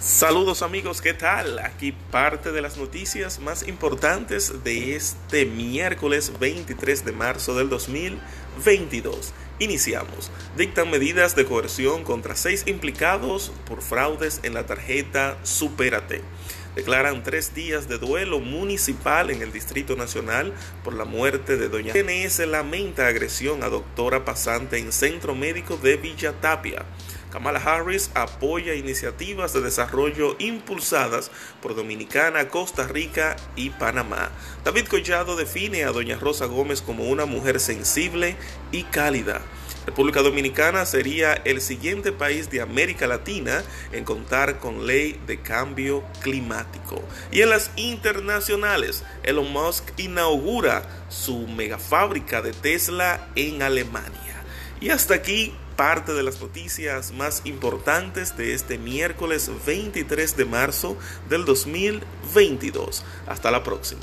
Saludos amigos, ¿qué tal? Aquí parte de las noticias más importantes de este miércoles 23 de marzo del 2022. Iniciamos. Dictan medidas de coerción contra seis implicados por fraudes en la tarjeta Superate. Declaran tres días de duelo municipal en el Distrito Nacional por la muerte de doña PNS lamenta agresión a doctora pasante en Centro Médico de Villa Tapia. Kamala Harris apoya iniciativas de desarrollo impulsadas por Dominicana, Costa Rica y Panamá. David Collado define a Doña Rosa Gómez como una mujer sensible y cálida. República Dominicana sería el siguiente país de América Latina en contar con ley de cambio climático. Y en las internacionales, Elon Musk inaugura su megafábrica de Tesla en Alemania. Y hasta aquí parte de las noticias más importantes de este miércoles 23 de marzo del 2022. Hasta la próxima.